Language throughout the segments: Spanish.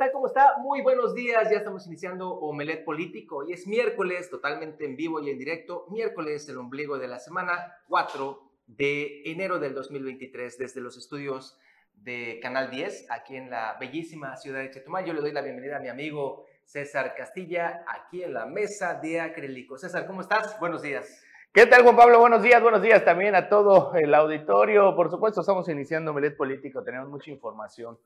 tal? ¿Cómo está? Muy buenos días. Ya estamos iniciando Omelet Político. Hoy es miércoles, totalmente en vivo y en directo. Miércoles, el ombligo de la semana 4 de enero del 2023, desde los estudios de Canal 10, aquí en la bellísima ciudad de Chetumal. Yo le doy la bienvenida a mi amigo César Castilla, aquí en la mesa de acrílico. César, ¿cómo estás? Buenos días. ¿Qué tal, Juan Pablo? Buenos días, buenos días también a todo el auditorio. Por supuesto, estamos iniciando Omelet Político, tenemos mucha información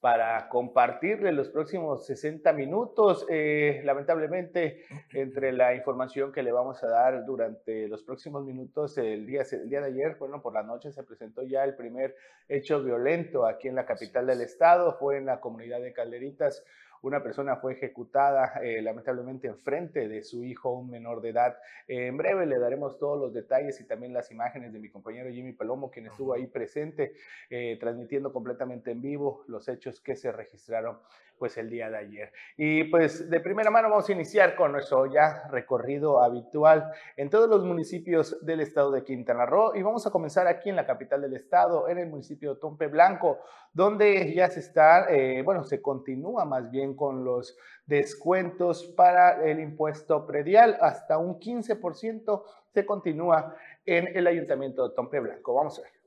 para compartirle los próximos 60 minutos. Eh, lamentablemente, entre la información que le vamos a dar durante los próximos minutos, el día, el día de ayer, bueno, por la noche se presentó ya el primer hecho violento aquí en la capital del estado, fue en la comunidad de Calderitas. Una persona fue ejecutada eh, lamentablemente enfrente de su hijo, un menor de edad. en breve le daremos todos los detalles y también las imágenes de mi compañero Jimmy Palomo, quien estuvo ahí presente, eh, transmitiendo completamente en vivo los hechos que se registraron pues el día de ayer. Y pues de primera mano vamos a iniciar con nuestro ya recorrido habitual en todos los municipios del estado de Quintana Roo y vamos a comenzar aquí en la capital del estado, en el municipio de Tompe Blanco, donde ya se está, eh, bueno, se continúa más bien con los descuentos para el impuesto predial, hasta un 15% se continúa en el ayuntamiento de Tompe Blanco. Vamos a ver.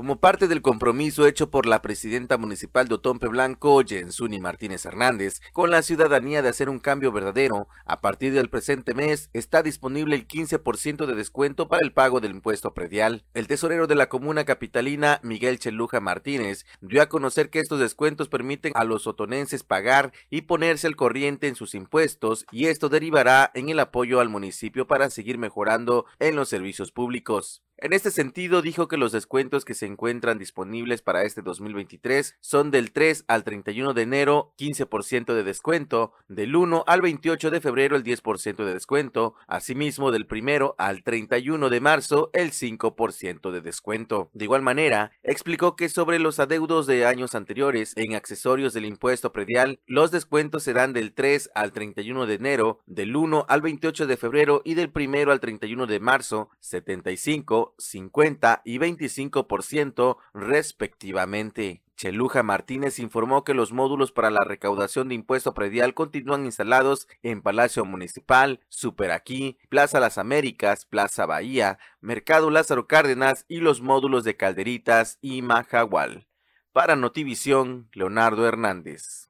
Como parte del compromiso hecho por la presidenta municipal de Otompe Blanco, Jensuni Martínez Hernández, con la ciudadanía de hacer un cambio verdadero, a partir del presente mes está disponible el 15% de descuento para el pago del impuesto predial. El tesorero de la comuna capitalina, Miguel Cheluja Martínez, dio a conocer que estos descuentos permiten a los otonenses pagar y ponerse al corriente en sus impuestos y esto derivará en el apoyo al municipio para seguir mejorando en los servicios públicos. En este sentido, dijo que los descuentos que se encuentran disponibles para este 2023 son del 3 al 31 de enero 15% de descuento, del 1 al 28 de febrero el 10% de descuento, asimismo del 1 al 31 de marzo el 5% de descuento. De igual manera, explicó que sobre los adeudos de años anteriores en accesorios del impuesto predial, los descuentos serán del 3 al 31 de enero, del 1 al 28 de febrero y del 1 al 31 de marzo 75 50 y 25% respectivamente. Cheluja Martínez informó que los módulos para la recaudación de impuesto predial continúan instalados en Palacio Municipal, Superaquí, Plaza Las Américas, Plaza Bahía, Mercado Lázaro Cárdenas y los módulos de Calderitas y Majagual. Para Notivisión, Leonardo Hernández.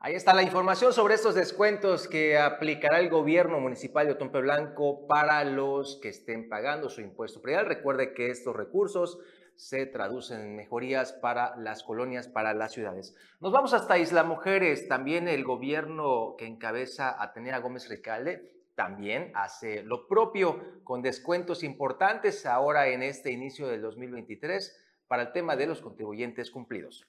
Ahí está la información sobre estos descuentos que aplicará el gobierno municipal de Otompe Blanco para los que estén pagando su impuesto predial. Recuerde que estos recursos se traducen en mejorías para las colonias, para las ciudades. Nos vamos hasta Isla Mujeres. También el gobierno que encabeza Atenea Gómez Recalde también hace lo propio con descuentos importantes ahora en este inicio del 2023 para el tema de los contribuyentes cumplidos.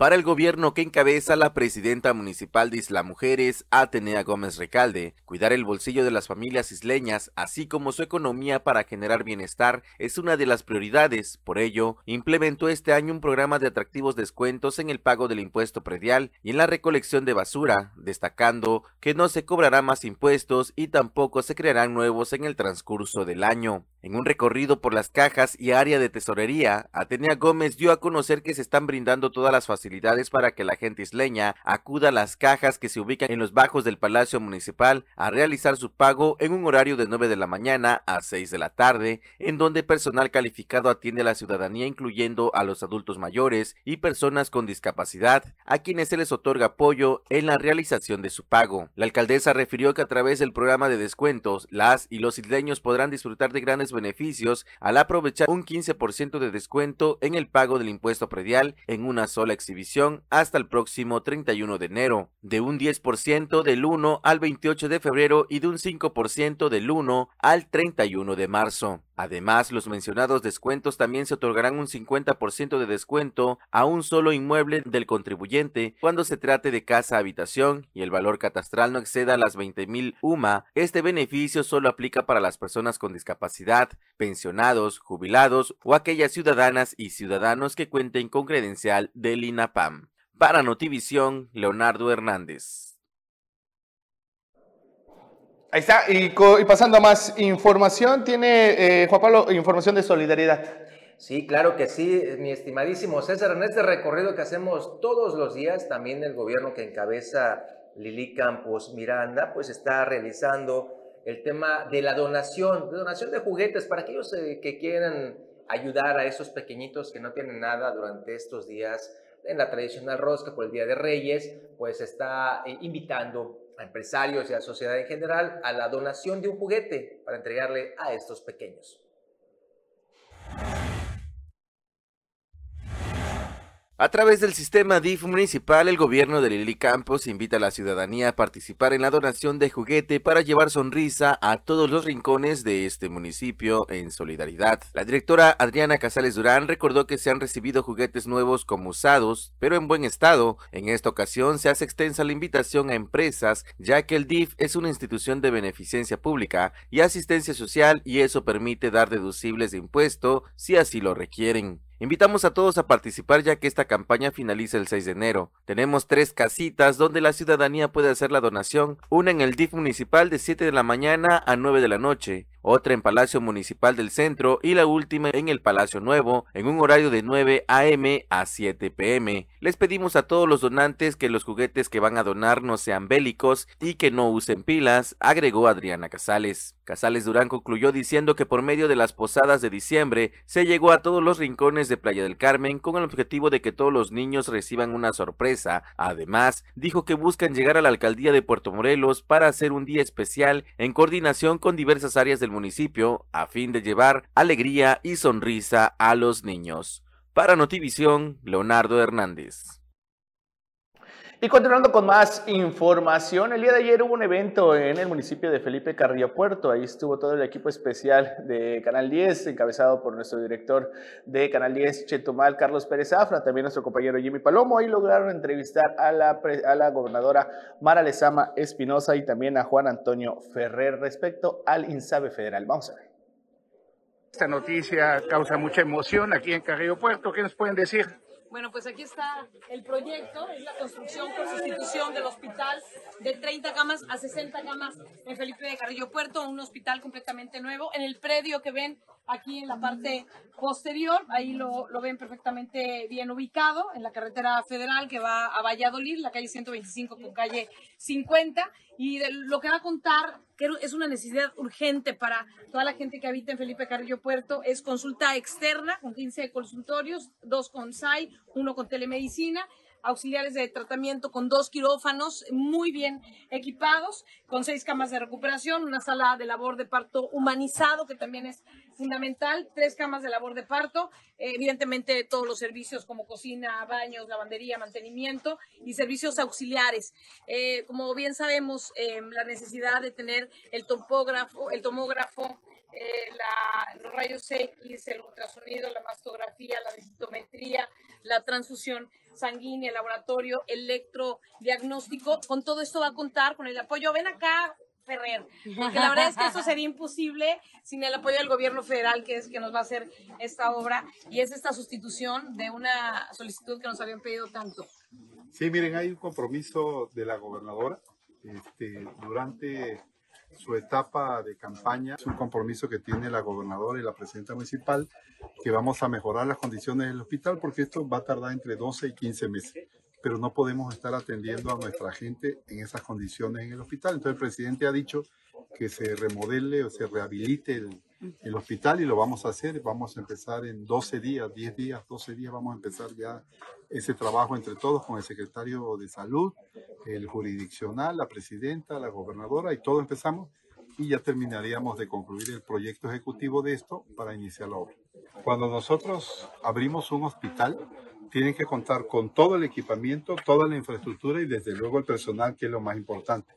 Para el gobierno que encabeza la presidenta municipal de Isla Mujeres, Atenea Gómez Recalde, cuidar el bolsillo de las familias isleñas, así como su economía para generar bienestar, es una de las prioridades. Por ello, implementó este año un programa de atractivos descuentos en el pago del impuesto predial y en la recolección de basura, destacando que no se cobrará más impuestos y tampoco se crearán nuevos en el transcurso del año. En un recorrido por las cajas y área de tesorería, Atenea Gómez dio a conocer que se están brindando todas las facilidades para que la gente isleña acuda a las cajas que se ubican en los bajos del Palacio Municipal a realizar su pago en un horario de 9 de la mañana a 6 de la tarde, en donde personal calificado atiende a la ciudadanía incluyendo a los adultos mayores y personas con discapacidad, a quienes se les otorga apoyo en la realización de su pago. La alcaldesa refirió que a través del programa de descuentos, las y los isleños podrán disfrutar de grandes beneficios al aprovechar un 15% de descuento en el pago del impuesto predial en una sola exhibición hasta el próximo 31 de enero, de un 10% del 1 al 28 de febrero y de un 5% del 1 al 31 de marzo. Además, los mencionados descuentos también se otorgarán un 50% de descuento a un solo inmueble del contribuyente cuando se trate de casa habitación y el valor catastral no exceda las 20.000 UMA. Este beneficio solo aplica para las personas con discapacidad, pensionados, jubilados o aquellas ciudadanas y ciudadanos que cuenten con credencial del INAPAM. Para Notivisión, Leonardo Hernández. Ahí está, y, pasando a más información, tiene eh, Juan Pablo información de solidaridad. Sí, claro que sí, mi estimadísimo César, en este recorrido que hacemos todos los días, también el gobierno que encabeza Lili Campos Miranda, pues está realizando el tema de la donación, de donación de juguetes para aquellos eh, que quieran ayudar a esos pequeñitos que no tienen nada durante estos días en la tradicional rosca por el Día de Reyes, pues está eh, invitando a empresarios y a la sociedad en general a la donación de un juguete para entregarle a estos pequeños. A través del sistema DIF municipal, el gobierno de Lili Campos invita a la ciudadanía a participar en la donación de juguete para llevar sonrisa a todos los rincones de este municipio en solidaridad. La directora Adriana Casales Durán recordó que se han recibido juguetes nuevos como usados, pero en buen estado. En esta ocasión se hace extensa la invitación a empresas, ya que el DIF es una institución de beneficencia pública y asistencia social y eso permite dar deducibles de impuesto si así lo requieren. Invitamos a todos a participar ya que esta campaña finaliza el 6 de enero. Tenemos tres casitas donde la ciudadanía puede hacer la donación, una en el DIF municipal de 7 de la mañana a 9 de la noche, otra en Palacio Municipal del Centro y la última en el Palacio Nuevo, en un horario de 9 a.m. a 7 p.m. Les pedimos a todos los donantes que los juguetes que van a donar no sean bélicos y que no usen pilas, agregó Adriana Casales. Casales Durán concluyó diciendo que por medio de las posadas de diciembre se llegó a todos los rincones de Playa del Carmen con el objetivo de que todos los niños reciban una sorpresa. Además, dijo que buscan llegar a la alcaldía de Puerto Morelos para hacer un día especial en coordinación con diversas áreas del municipio a fin de llevar alegría y sonrisa a los niños. Para Notivisión, Leonardo Hernández. Y continuando con más información, el día de ayer hubo un evento en el municipio de Felipe Carrillo Puerto. Ahí estuvo todo el equipo especial de Canal 10, encabezado por nuestro director de Canal 10, Chetumal, Carlos Pérez Afra, también nuestro compañero Jimmy Palomo. Ahí lograron entrevistar a la, a la gobernadora Mara Lezama Espinosa y también a Juan Antonio Ferrer respecto al INSABE federal. Vamos a ver. Esta noticia causa mucha emoción aquí en Carrillo Puerto. ¿Qué nos pueden decir? Bueno, pues aquí está el proyecto, es la construcción por sustitución del hospital de 30 camas a 60 camas en Felipe de Carrillo Puerto, un hospital completamente nuevo. En el predio que ven aquí en la parte posterior, ahí lo, lo, ven perfectamente bien ubicado, en la carretera federal que va a Valladolid, la calle 125 con calle 50, y lo que va a contar, que es una necesidad urgente para toda la gente que habita en Felipe Carrillo Puerto, es consulta externa con 15 consultorios, dos con SAI, uno con telemedicina, auxiliares de tratamiento con dos quirófanos muy bien equipados, con seis camas de recuperación, una sala de labor de parto humanizado, que también es fundamental, tres camas de labor de parto, evidentemente todos los servicios como cocina, baños, lavandería, mantenimiento y servicios auxiliares. Eh, como bien sabemos, eh, la necesidad de tener el topógrafo, el tomógrafo, eh, los rayos X, el ultrasonido, la mastografía, la densitometría, la transfusión sanguínea, laboratorio, electrodiagnóstico. Con todo esto va a contar con el apoyo. Ven acá, Ferrer, porque la verdad es que esto sería imposible sin el apoyo del gobierno federal, que es que nos va a hacer esta obra, y es esta sustitución de una solicitud que nos habían pedido tanto. Sí, miren, hay un compromiso de la gobernadora este, durante su etapa de campaña. Es un compromiso que tiene la gobernadora y la presidenta municipal que vamos a mejorar las condiciones del hospital porque esto va a tardar entre 12 y 15 meses. Pero no podemos estar atendiendo a nuestra gente en esas condiciones en el hospital. Entonces el presidente ha dicho que se remodele o se rehabilite el, el hospital y lo vamos a hacer. Vamos a empezar en 12 días, 10 días, 12 días. Vamos a empezar ya ese trabajo entre todos con el secretario de salud, el jurisdiccional, la presidenta, la gobernadora y todo empezamos y ya terminaríamos de concluir el proyecto ejecutivo de esto para iniciar la obra. Cuando nosotros abrimos un hospital, tienen que contar con todo el equipamiento, toda la infraestructura y desde luego el personal, que es lo más importante.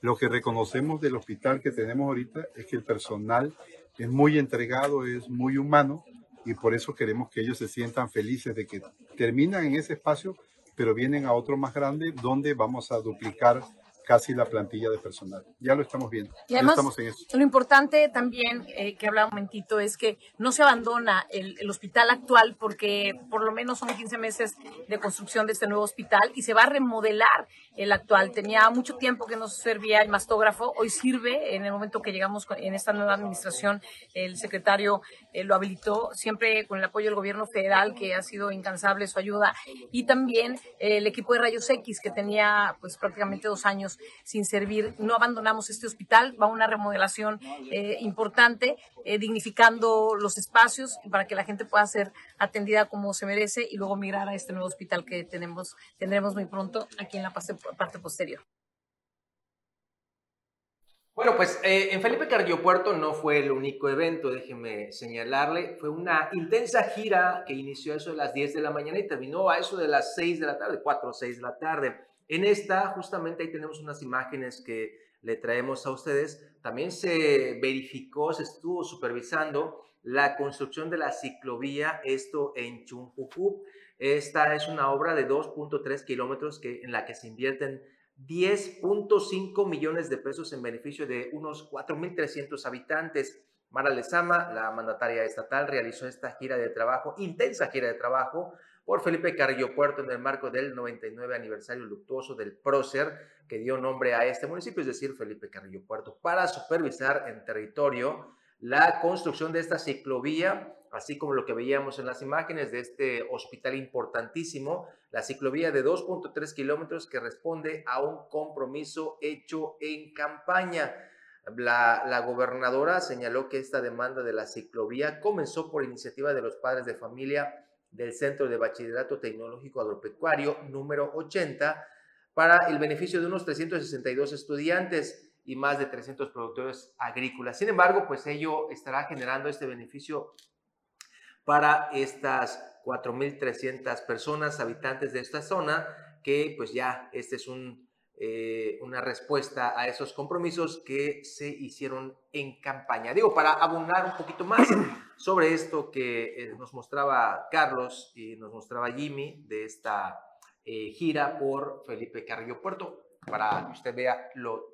Lo que reconocemos del hospital que tenemos ahorita es que el personal es muy entregado, es muy humano y por eso queremos que ellos se sientan felices de que terminan en ese espacio, pero vienen a otro más grande donde vamos a duplicar casi la plantilla de personal. Ya lo estamos viendo. Y además, estamos en eso. lo importante también eh, que hablaba un momentito es que no se abandona el, el, hospital actual porque por lo menos son 15 meses de construcción de este nuevo hospital y se va a remodelar el actual. Tenía mucho tiempo que no servía el mastógrafo, hoy sirve. En el momento que llegamos en esta nueva administración, el secretario eh, lo habilitó, siempre con el apoyo del gobierno federal, que ha sido incansable su ayuda, y también eh, el equipo de rayos X, que tenía pues prácticamente dos años sin servir. No abandonamos este hospital, va una remodelación eh, importante, eh, dignificando los espacios para que la gente pueda ser atendida como se merece y luego migrar a este nuevo hospital que tenemos, tendremos muy pronto aquí en la parte, parte posterior. Bueno, pues eh, en Felipe Cardiopuerto no fue el único evento, déjeme señalarle. Fue una intensa gira que inició a eso de las 10 de la mañana y terminó a eso de las 6 de la tarde, 4 o 6 de la tarde. En esta, justamente ahí tenemos unas imágenes que le traemos a ustedes. También se verificó, se estuvo supervisando la construcción de la ciclovía, esto en Chumpucup. Esta es una obra de 2.3 kilómetros que, en la que se invierten 10.5 millones de pesos en beneficio de unos 4.300 habitantes. Mara Lezama, la mandataria estatal, realizó esta gira de trabajo, intensa gira de trabajo, por Felipe Carrillo Puerto en el marco del 99 aniversario luctuoso del prócer que dio nombre a este municipio, es decir, Felipe Carrillo Puerto, para supervisar en territorio la construcción de esta ciclovía, así como lo que veíamos en las imágenes de este hospital importantísimo, la ciclovía de 2.3 kilómetros que responde a un compromiso hecho en campaña. La, la, gobernadora señaló que esta demanda de la ciclovía comenzó por iniciativa de los padres de familia del Centro de Bachillerato Tecnológico Agropecuario número 80 para el beneficio de unos 362 estudiantes y más de 300 productores agrícolas. Sin embargo, pues ello estará generando este beneficio para estas 4.300 personas, habitantes de esta zona, que pues ya este es un, eh, una respuesta a esos compromisos que se hicieron en campaña. Digo, para abonar un poquito más, sobre esto que eh, nos mostraba Carlos y nos mostraba Jimmy de esta eh, gira por Felipe Carrillo Puerto, para que usted vea lo,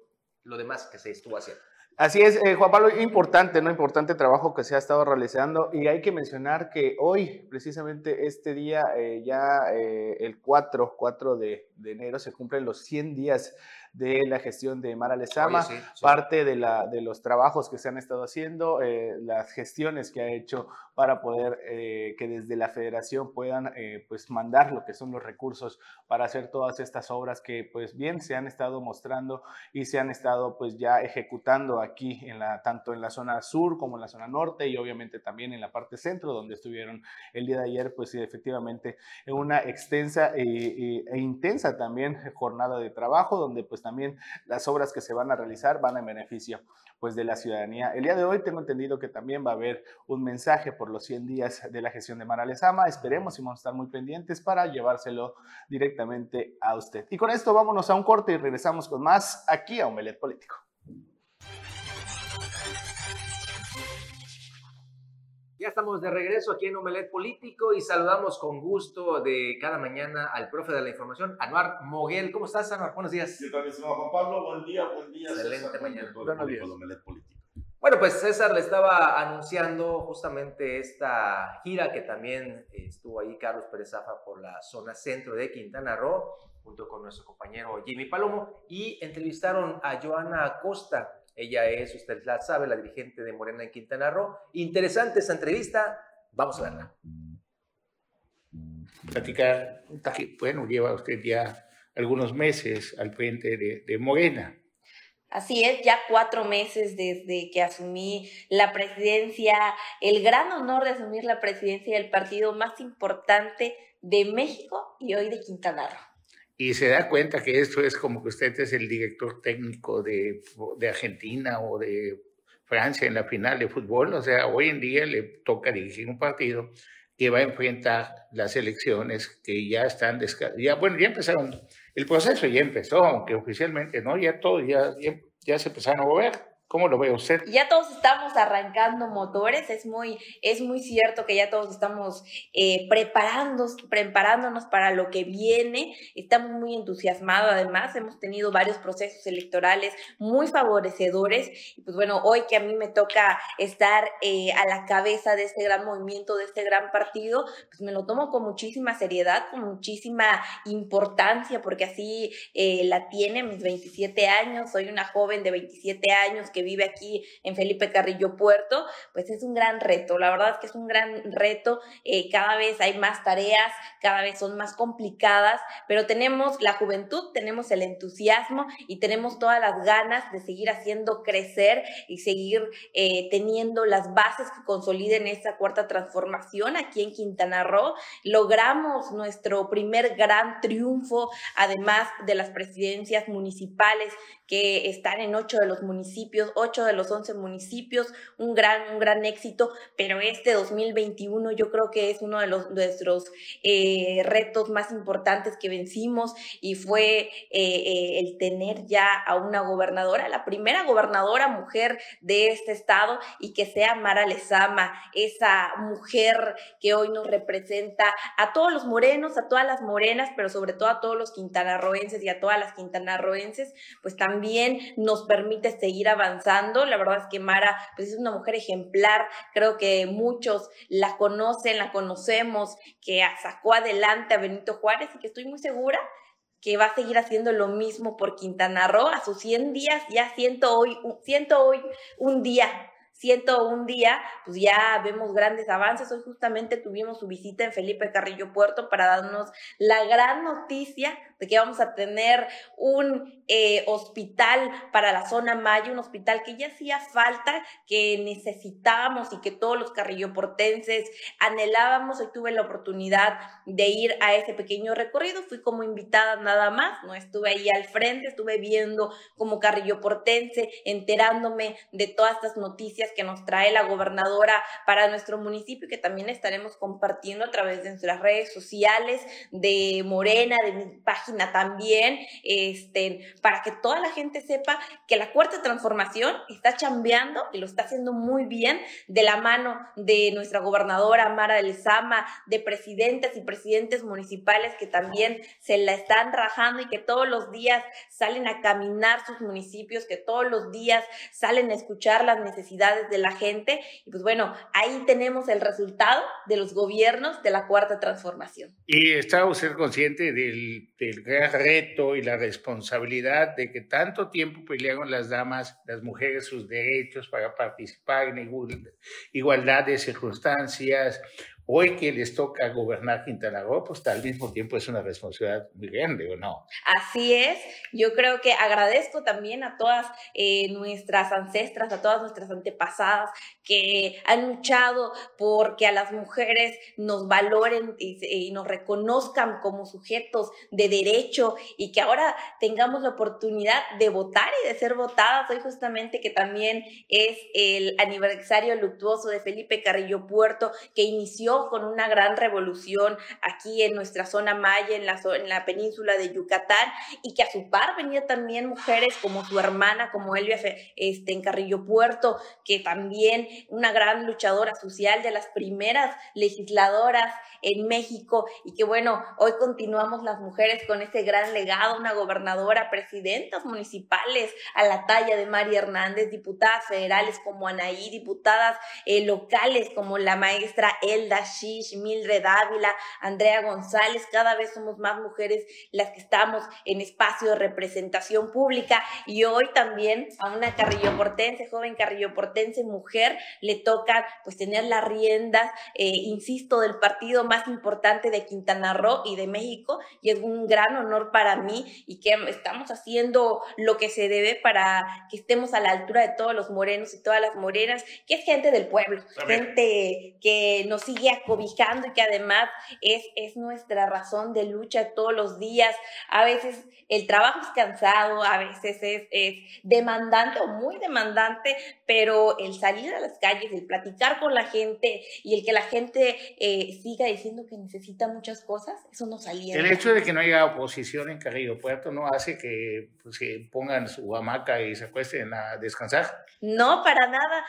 lo demás que se estuvo haciendo. Así es, eh, Juan Pablo, importante, ¿no? Importante trabajo que se ha estado realizando y hay que mencionar que hoy, precisamente este día, eh, ya eh, el 4, 4 de, de, enero, se cumplen los 100 días de la gestión de Mara Lezama, sí, sí. parte de, la, de, los trabajos que se han estado haciendo, eh, las gestiones que ha hecho para poder eh, que desde la federación puedan eh, pues mandar lo que son los recursos para hacer todas estas obras que pues bien se han estado mostrando y se han estado pues ya ejecutando aquí en la, tanto en la zona sur como en la zona norte y obviamente también en la parte centro donde estuvieron el día de ayer pues sí, efectivamente en una extensa e, e intensa también jornada de trabajo donde pues también las obras que se van a realizar van en beneficio pues de la ciudadanía. El día de hoy tengo entendido que también va a haber un mensaje por los 100 días de la gestión de Mara Lezama. Esperemos y vamos a estar muy pendientes para llevárselo directamente a usted. Y con esto vámonos a un corte y regresamos con más aquí a Omelet Político. Ya estamos de regreso aquí en Omelet Político y saludamos con gusto de cada mañana al profe de la información, Anuar Moguel. ¿Cómo estás, Anuar? Buenos días. ¿Qué tal, estimado Juan Pablo? Buen día, buen día. Excelente César, mañana. Buenos días. Omelet Político. Bueno, pues César le estaba anunciando justamente esta gira que también estuvo ahí Carlos Pérez Zafa por la zona centro de Quintana Roo, junto con nuestro compañero Jimmy Palomo, y entrevistaron a Joana Acosta, ella es, usted la sabe, la dirigente de Morena en Quintana Roo. Interesante esa entrevista, vamos a verla. Platicar, bueno, lleva usted ya algunos meses al frente de, de Morena. Así es, ya cuatro meses desde que asumí la presidencia, el gran honor de asumir la presidencia del partido más importante de México y hoy de Quintana Roo y se da cuenta que esto es como que usted es el director técnico de, de, Argentina o de Francia en la final de fútbol. O sea, hoy en día le toca dirigir un partido que va a enfrentar las elecciones que ya están, ya, bueno, ya empezaron, el proceso ya empezó, aunque oficialmente no, ya todo, ya, ya, ya se empezaron a mover ¿Cómo lo ve usted? Ya todos estamos arrancando motores, es muy, es muy cierto que ya todos estamos eh, preparándonos, para lo que viene, estamos muy entusiasmados además, hemos tenido varios procesos electorales muy favorecedores. Pues bueno, hoy que a mí me toca estar eh, a la cabeza de este gran movimiento, de este gran partido, pues me lo tomo con muchísima seriedad, con muchísima importancia, porque así eh, la tiene mis 27 años, soy una joven de 27 años que vive aquí en Felipe Carrillo Puerto, pues es un gran reto. La verdad es que es un gran reto. Eh, cada vez hay más tareas, cada vez son más complicadas, pero tenemos la juventud, tenemos el entusiasmo y tenemos todas las ganas de seguir haciendo crecer y seguir eh, teniendo las bases que consoliden esta cuarta transformación aquí en Quintana Roo. Logramos nuestro primer gran triunfo, además de las presidencias municipales que están en ocho de los municipios, ocho de los once municipios, un gran, un gran éxito, pero este 2021 yo creo que es uno de los, nuestros eh, retos más importantes que vencimos y fue eh, eh, el tener ya a una gobernadora, la primera gobernadora mujer de este estado y que sea Mara Lezama, esa mujer que hoy nos representa a todos los morenos, a todas las morenas, pero sobre todo a todos los quintanarroenses y a todas las quintanarroenses, pues también también nos permite seguir avanzando. La verdad es que Mara pues, es una mujer ejemplar, creo que muchos la conocen, la conocemos, que sacó adelante a Benito Juárez y que estoy muy segura que va a seguir haciendo lo mismo por Quintana Roo. A sus 100 días ya siento hoy, siento hoy un día siento un día, pues ya vemos grandes avances. Hoy justamente tuvimos su visita en Felipe Carrillo Puerto para darnos la gran noticia de que vamos a tener un eh, hospital para la zona Maya, un hospital que ya hacía falta, que necesitábamos y que todos los carrilloportenses anhelábamos. Hoy tuve la oportunidad de ir a ese pequeño recorrido, fui como invitada nada más, no estuve ahí al frente, estuve viendo como carrilloportense, enterándome de todas estas noticias que nos trae la gobernadora para nuestro municipio, que también estaremos compartiendo a través de nuestras redes sociales, de Morena, de mi página también, este, para que toda la gente sepa que la cuarta transformación está chambeando y lo está haciendo muy bien de la mano de nuestra gobernadora Mara del Sama, de presidentes y presidentes municipales que también se la están rajando y que todos los días salen a caminar sus municipios, que todos los días salen a escuchar las necesidades de la gente. Y pues bueno, ahí tenemos el resultado de los gobiernos de la cuarta transformación. ¿Y está usted consciente del, del gran reto y la responsabilidad de que tanto tiempo pelearon las damas, las mujeres, sus derechos para participar en igualdad de circunstancias, Hoy que les toca gobernar Quintana Roo, pues al mismo tiempo es una responsabilidad muy grande, ¿o no? Así es. Yo creo que agradezco también a todas eh, nuestras ancestras, a todas nuestras antepasadas que han luchado por que a las mujeres nos valoren y, y nos reconozcan como sujetos de derecho y que ahora tengamos la oportunidad de votar y de ser votadas. Hoy justamente que también es el aniversario luctuoso de Felipe Carrillo Puerto, que inició con una gran revolución aquí en nuestra zona maya, en la, en la península de Yucatán, y que a su par venía también mujeres como su hermana, como Elvia este, en Carrillo Puerto, que también una gran luchadora social de las primeras legisladoras en México, y que bueno, hoy continuamos las mujeres con ese gran legado, una gobernadora, presidentas municipales a la talla de María Hernández, diputadas federales como Anaí, diputadas eh, locales como la maestra Elda Shish, Mildred Ávila, Andrea González, cada vez somos más mujeres las que estamos en espacio de representación pública. Y hoy también a una carrilloportense, joven carrilloportense, mujer, le toca pues tener las riendas, eh, insisto, del partido más importante de Quintana Roo y de México. Y es un gran honor para mí y que estamos haciendo lo que se debe para que estemos a la altura de todos los morenos y todas las morenas, que es gente del pueblo, gente que nos sigue acobijando y que además es, es nuestra razón de lucha todos los días. A veces el trabajo es cansado, a veces es, es demandante o muy demandante, pero el salir a las calles, el platicar con la gente y el que la gente eh, siga diciendo que necesita muchas cosas, eso no salía. El hecho de que no haya oposición en Carrillo Puerto no hace que pues, se pongan su hamaca y se acuesten a descansar. No, para nada.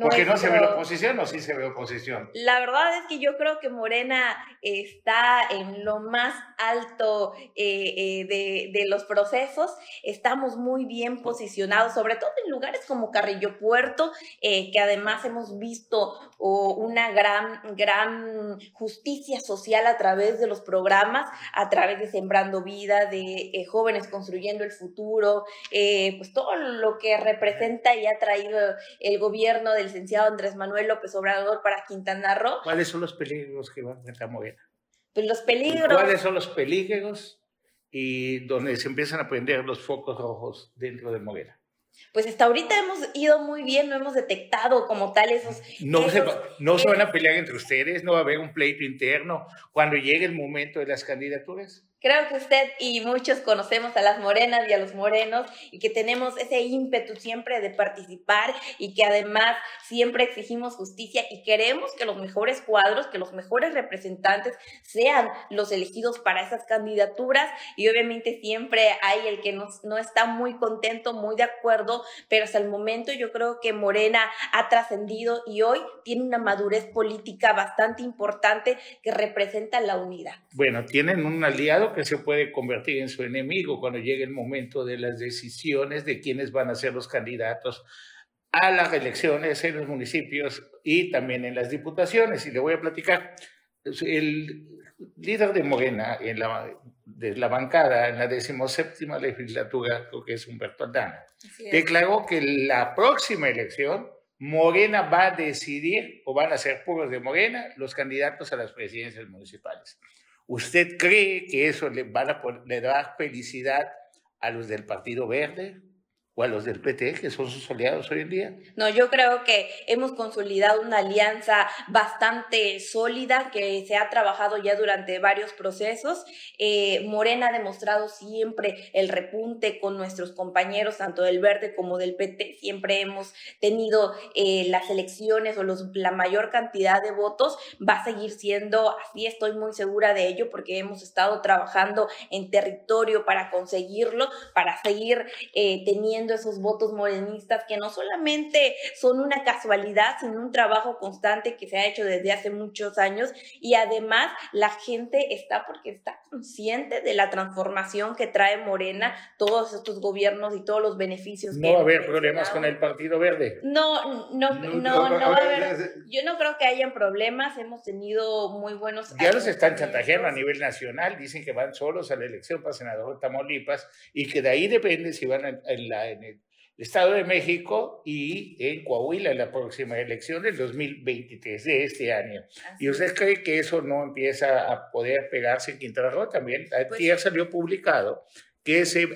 Porque no se ve la oposición o sí se ve oposición. La verdad es que yo creo que Morena está en lo más alto eh, eh, de, de, los procesos. Estamos muy bien posicionados, sobre todo en lugares como Carrillo Puerto, eh, que además hemos visto oh, una gran, gran justicia social a través de los programas, a través de Sembrando Vida, de Jóvenes Construyendo el Futuro, pues todo lo que representa y ha traído el gobierno del licenciado Andrés Manuel López Obrador para Quintana Roo. ¿Cuáles son los peligros que va a Morena? Pues los peligros. ¿Cuáles son los peligros y donde se empiezan a prender los focos rojos dentro de Morena? Pues hasta ahorita hemos ido muy bien, no hemos detectado como tal esos... No, se, no se van a pelear entre ustedes, no va a haber un pleito interno cuando llegue el momento de las candidaturas. Creo que usted y muchos conocemos a las morenas y a los morenos y que tenemos ese ímpetu siempre de participar y que además siempre exigimos justicia y queremos que los mejores cuadros, que los mejores representantes sean los elegidos para esas candidaturas y obviamente siempre hay el que no, está muy contento, muy de acuerdo, pero hasta el momento yo creo que Morena ha trascendido y hoy tiene una madurez política bastante importante que representa la unidad. Bueno, tienen un aliado que se puede convertir en su enemigo cuando llegue el momento de las decisiones de quiénes van a ser los candidatos a las elecciones en los municipios y también en las diputaciones. Y le voy a platicar. El líder de Morena en la, de la bancada en la decimoséptima legislatura, creo que es Humberto Aldana, declaró que la próxima elección Morena va a decidir o van a ser puros de Morena los candidatos a las presidencias municipales. ¿Usted cree que eso le, va a, le da felicidad a los del Partido Verde? O a los del PT, que son sus aliados hoy en día? No, yo creo que hemos consolidado una alianza bastante sólida que se ha trabajado ya durante varios procesos. Eh, Morena ha demostrado siempre el repunte con nuestros compañeros, tanto del Verde como del PT. Siempre hemos tenido eh, las elecciones o los, la mayor cantidad de votos. Va a seguir siendo así, estoy muy segura de ello, porque hemos estado trabajando en territorio para conseguirlo, para seguir eh, teniendo esos votos morenistas que no solamente son una casualidad, sino un trabajo constante que se ha hecho desde hace muchos años y además la gente está porque está consciente de la transformación que trae Morena, todos estos gobiernos y todos los beneficios. No va a haber problemas con el Partido Verde. No, no, no, no, no va a haber. Yo no creo que hayan problemas, hemos tenido muy buenos. Ya los están chantajeando a nivel nacional, dicen que van solos a la elección para senador de Tamaulipas y que de ahí depende si van en la en el Estado de México y en Coahuila en la próxima elección del 2023 de este año. ¿Y usted cree que eso no empieza a poder pegarse en Quintana Roo? También ayer pues salió publicado que se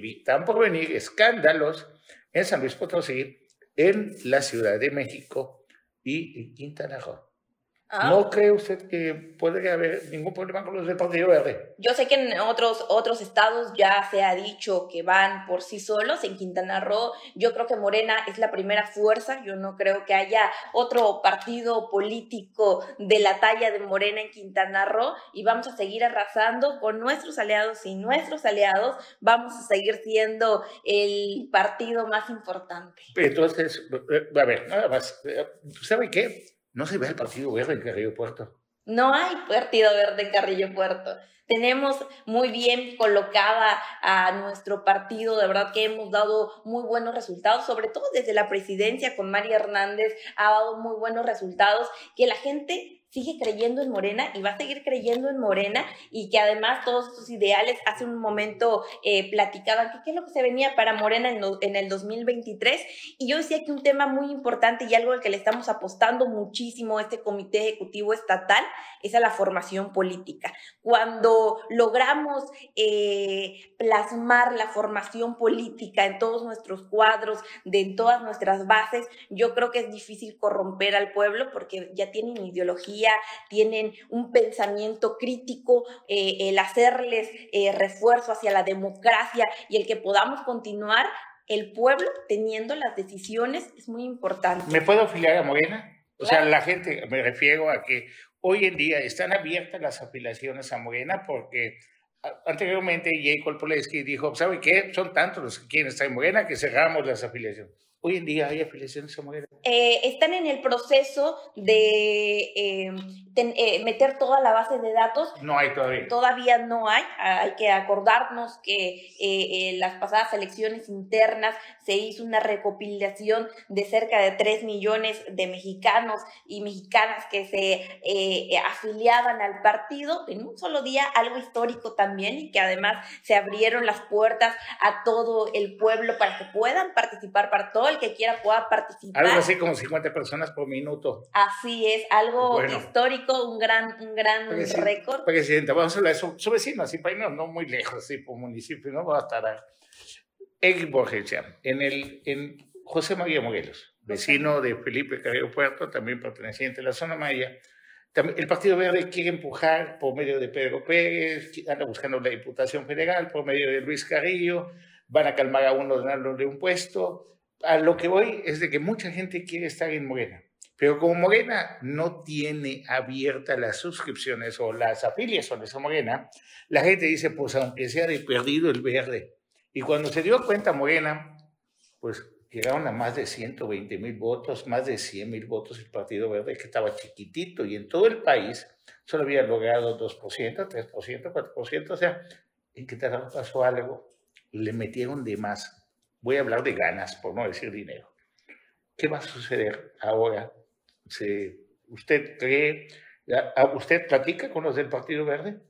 están por venir escándalos en San Luis Potosí, en la Ciudad de México y en Quintana Roo. Ah. ¿No cree usted que puede haber ningún problema con los del Partido Verde? Yo sé que en otros, otros estados ya se ha dicho que van por sí solos. En Quintana Roo, yo creo que Morena es la primera fuerza. Yo no creo que haya otro partido político de la talla de Morena en Quintana Roo. Y vamos a seguir arrasando con nuestros aliados y nuestros aliados. Vamos a seguir siendo el partido más importante. Entonces, eh, a ver, nada más. ¿Sabe qué? No se ve el Partido Verde en Carrillo Puerto. No hay Partido Verde en Carrillo Puerto. Tenemos muy bien colocada a nuestro partido, de verdad que hemos dado muy buenos resultados, sobre todo desde la presidencia con María Hernández ha dado muy buenos resultados, que la gente sigue creyendo en Morena y va a seguir creyendo en Morena y que además todos estos ideales hace un momento eh, platicaban que qué es lo que se venía para Morena en, el 2023 y yo decía que un tema muy importante y algo al que le estamos apostando muchísimo a este comité ejecutivo estatal es a la formación política. Cuando logramos eh, plasmar la formación política en todos nuestros cuadros, de en todas nuestras bases, yo creo que es difícil corromper al pueblo porque ya tienen ideología, tienen un pensamiento crítico, eh, el hacerles eh, refuerzo hacia la democracia y el que podamos continuar el pueblo teniendo las decisiones es muy importante. ¿Me puedo afiliar a Morena? O sea, la gente, me refiero a que hoy en día están abiertas las afiliaciones a Morena porque anteriormente Jacob Poleski dijo, ¿sabe qué? Son tantos los que quieren estar en Morena que cerramos las afiliaciones. Hoy en día hay afiliaciones a Morena. Eh, están en el proceso de eh, eh, meter toda la base de datos. No hay todavía. Todavía no hay. Hay que acordarnos que en las pasadas elecciones internas se hizo una recopilación de cerca de 3 millones de mexicanos y mexicanas que se afiliaban al partido en un solo día, algo histórico también y que además se abrieron las puertas a todo el pueblo para que puedan participar para todo el que quiera pueda participar. Algo así como 50 personas por minuto. Así es, algo histórico, un gran, un gran récord. Presidenta, vamos a hablar de su, vecino, así para irnos no muy lejos, así por municipio, no va a estar Borgesia, en, el, en José María Morelos, vecino de Felipe Carrillo Puerto, también perteneciente a la zona maya. el Partido Verde quiere empujar por medio de Pedro Pérez, anda buscando la Diputación Federal, por medio de Luis Carrillo, van a calmar a uno de un puesto, a lo que voy es de que mucha gente quiere estar en Morena, pero como Morena no tiene abiertas las suscripciones o las afiliaciones a Morena, la gente dice, pues aunque sea de perdido el verde. Y cuando se dio cuenta Morena, pues llegaron a más de 120 mil votos, más de 100 mil votos el Partido Verde, que estaba chiquitito y en todo el país solo había logrado 2%, 3%, 4%, o sea, en que pasó algo, le metieron de más voy a hablar de ganas, por no decir dinero. ¿Qué va a suceder ahora? ¿Usted cree, usted platica con los del Partido Verde?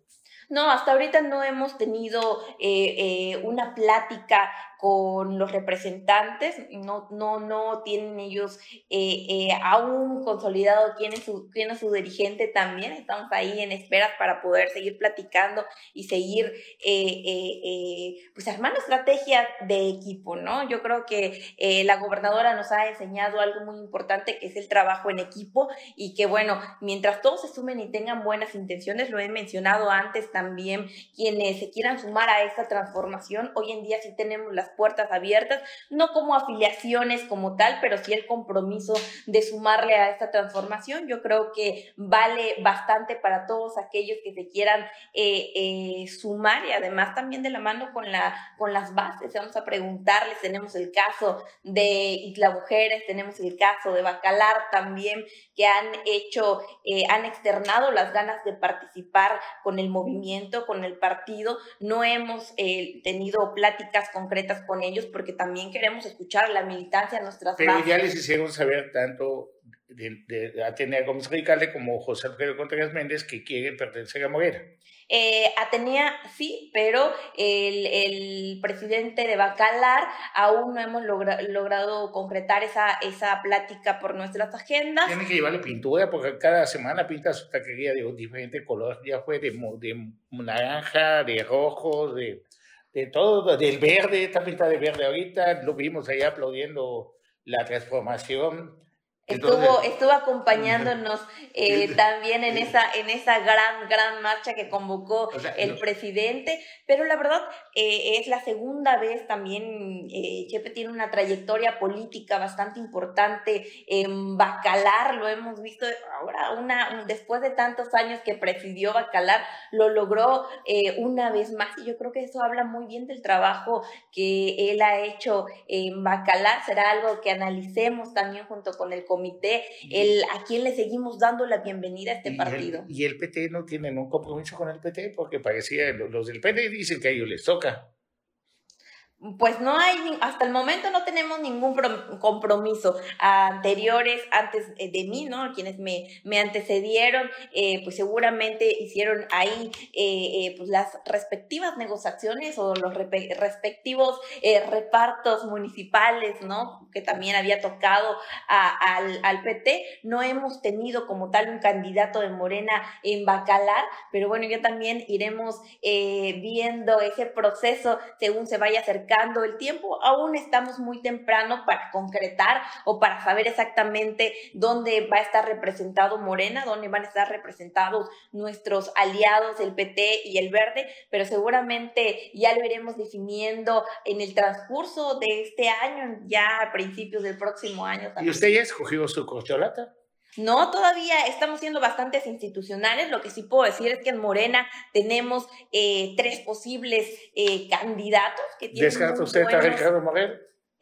No, hasta ahorita no hemos tenido eh, eh, una plática con los representantes, no, no, no tienen ellos eh, eh, aún consolidado quién es, su, dirigente también, estamos ahí en esperas para poder seguir platicando y seguir eh, pues armando estrategias de equipo, ¿no? Yo creo que la gobernadora nos ha enseñado algo muy importante que es el trabajo en equipo y que bueno, mientras todos se sumen y tengan buenas intenciones, lo he mencionado antes también, quienes se quieran sumar a esta transformación, hoy en día sí tenemos las puertas abiertas, no como afiliaciones como tal, pero sí el compromiso de sumarle a esta transformación. Yo creo que vale bastante para todos aquellos que se quieran eh, eh, sumar y además también de la mano con, la, con las bases. Vamos a preguntarles, tenemos el caso de Isla Mujeres, tenemos el caso de Bacalar también, que han hecho, eh, han externado las ganas de participar con el movimiento, con el partido. No hemos tenido pláticas concretas con ellos porque también queremos escuchar la militancia de nuestras Pero ya les hicieron saber tanto de, de Atenea Gómez Ricalde como José Alfredo Contreras Méndez que quieren pertenecer a Morena. Eh, Atenea sí, pero el, el, presidente de Bacalar aún no hemos logrado concretar esa, esa plática por nuestras agendas. Tienen que llevarle pintura porque cada semana pinta su taquería de diferente color. Ya fue de, de naranja, de rojo, de de todo, del verde, está pintada de verde ahorita, lo vimos allá aplaudiendo la transformación Estuvo, estuvo acompañándonos eh, también en esa, en esa gran, gran marcha que convocó el presidente, pero la verdad eh, es la segunda vez también, eh, Chepe tiene una trayectoria política bastante importante. En Bacalar, lo hemos visto ahora, una, después de tantos años que presidió Bacalar, lo logró una vez más. Y yo creo que eso habla muy bien del trabajo que él ha hecho en Bacalar, será algo que analicemos también junto con el comité, el, a quién le seguimos dando la bienvenida a este partido. y el PT no tienen un compromiso con el PT porque parecía, los del PT dicen que a ellos les toca. Pues no hay, hasta el momento no tenemos ningún compromiso. Anteriores, antes eh, de mí, ¿no? Quienes me, me antecedieron, eh, pues seguramente hicieron ahí eh, pues las respectivas negociaciones o los respectivos repartos municipales, ¿no? Que también había tocado al, al PT. No hemos tenido como tal un candidato de Morena en Bacalar, pero bueno, ya también iremos viendo ese proceso según se vaya acercando el tiempo. Aún estamos muy temprano para concretar o para saber exactamente dónde va a estar representado Morena, dónde van a estar representados nuestros aliados, el PT y el Verde, pero seguramente ya lo iremos definiendo en el transcurso de este año, ya a principios del próximo año. ¿Y usted ya escogió su corcholata? No, todavía estamos siendo bastantes institucionales. Lo que sí puedo decir es que en Morena tenemos eh, tres posibles eh, candidatos que tienen. ¿Descarta usted a Ricardo Moreno?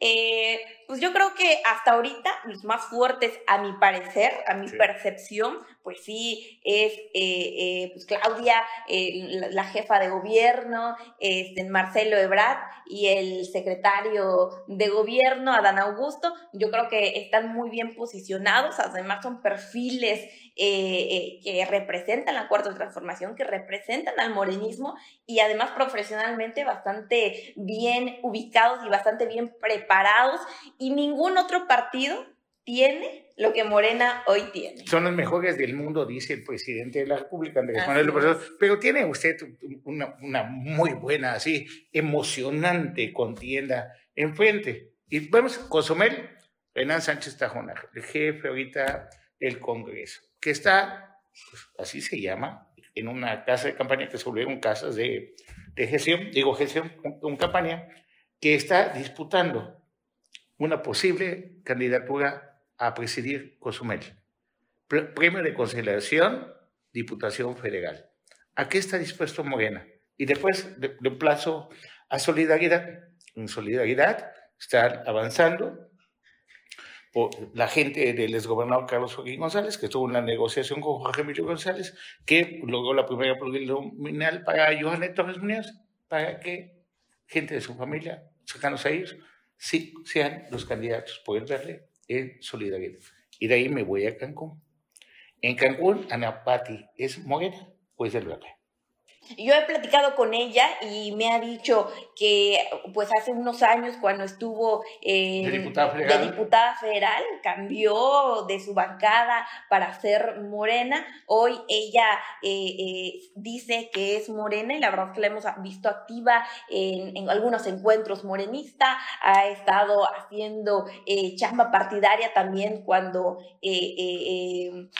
Eh, pues yo creo que hasta ahorita los más fuertes, a mi parecer, a mi percepción, pues sí, es eh, eh, pues Claudia, la, jefa de gobierno, este, Marcelo Ebrard y el secretario de gobierno, Adán Augusto. Yo creo que están muy bien posicionados, además son perfiles que representan la cuarta transformación, que representan al morenismo y además profesionalmente bastante bien ubicados y bastante bien preparados y ningún otro partido tiene lo que Morena hoy tiene. Son los mejores del mundo, dice el presidente de la República, Andrés Manuel López Pero tiene usted una, una, muy buena, así, emocionante contienda enfrente. Y vamos, Cozumel, Renan Sánchez Tajona, el jefe ahorita del Congreso, que está, pues, así se llama, en una casa de campaña que se volvieron casas de, de gestión, digo gestión, una campaña, que está disputando una posible candidatura a presidir Cozumel. Premio de consideración, Diputación Federal. ¿A qué está dispuesto Morena? Y después de, un plazo a solidaridad. En solidaridad están avanzando por la gente del exgobernador Carlos Joaquín González, que estuvo en la negociación con Jorge Emilio González, que logró la primera nominal para Johannet Torres Muñoz, para que gente de su familia, cercanos a ellos, sí sean los candidatos el verde en solidaridad. Y de ahí me voy a Cancún. En Cancún, Ana Pati es morena o es del verde. Yo he platicado con ella y me ha dicho que pues hace unos años cuando estuvo de, diputada federal. cambió de su bancada para ser morena. Hoy ella eh, eh, dice que es morena y la verdad es que la hemos visto activa en, algunos encuentros morenista. Ha estado haciendo eh, chamba partidaria también cuando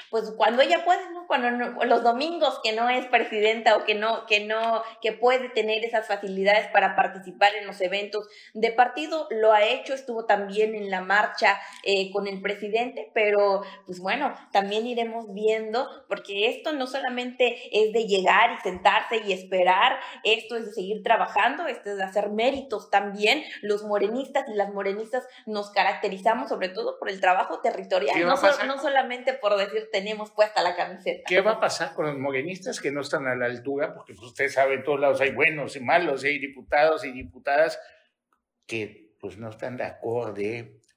pues cuando ella puede, ¿no? Cuando los domingos que no es presidenta o que no que no, que puede tener esas facilidades para participar en los eventos de partido, lo ha hecho, estuvo también en la marcha eh, con el presidente, pero pues bueno, también iremos viendo, porque esto no solamente es de llegar y sentarse y esperar, esto es de seguir trabajando, esto es de hacer méritos también. Los morenistas y las morenistas nos caracterizamos sobre todo por el trabajo territorial, no, no solamente por decir tenemos puesta la camiseta. ¿Qué va a pasar con los morenistas que no están a la altura? Porque usted sabe, en todos lados hay buenos y malos, hay diputados y diputadas que pues no están de acuerdo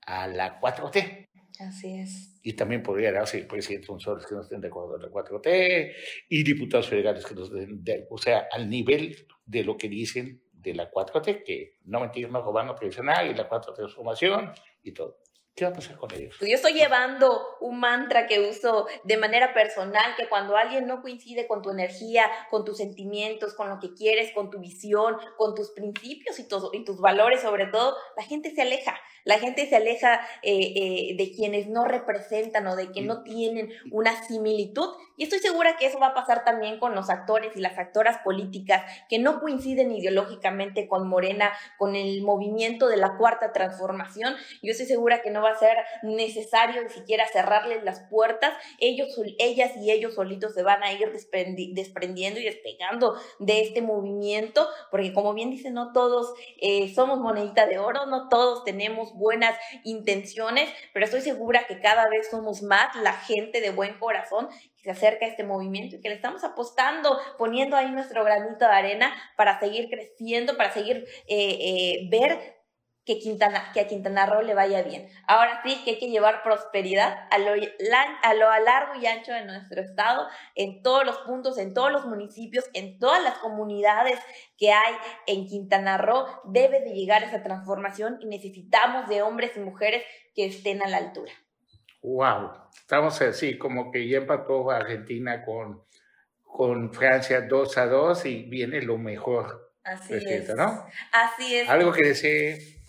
a la 4T. Así es. Y también podría darse presidentes funcionarios que no estén de acuerdo a la 4T y diputados federales que no estén de, o sea, al nivel de lo que dicen de la 4T, que no mentir, no robar, no tradicional y la 4T transformación y todo. ¿Qué va a pasar con ellos? Pues yo estoy llevando un mantra que uso de manera personal, que cuando alguien no coincide con tu energía, con tus sentimientos, con lo que quieres, con tu visión, con tus principios y, y tus valores sobre todo, la gente se aleja. La gente se aleja eh, eh, de quienes no representan o de que no tienen una similitud. Y estoy segura que eso va a pasar también con los actores y las actoras políticas que no coinciden ideológicamente con Morena, con el movimiento de la cuarta transformación. Yo estoy segura que no va a ser necesario ni siquiera cerrarles las puertas, ellos, ellas y ellos solitos se van a ir desprendiendo y despegando de este movimiento, porque como bien dicen, no todos eh, somos monedita de oro, no todos tenemos buenas intenciones, pero estoy segura que cada vez somos más la gente de buen corazón se acerca este movimiento y que le estamos apostando, poniendo ahí nuestro granito de arena para seguir creciendo, para seguir eh, eh, ver que, Quintana, que a Quintana Roo le vaya bien. Ahora sí que hay que llevar prosperidad a lo, a lo largo y ancho de nuestro estado, en todos los puntos, en todos los municipios, en todas las comunidades que hay en Quintana Roo. Debe de llegar esa transformación y necesitamos de hombres y mujeres que estén a la altura. Wow, estamos así como que ya empató Argentina con, con Francia 2 a 2 y viene lo mejor. Así es. ¿no? Así es. Algo que desee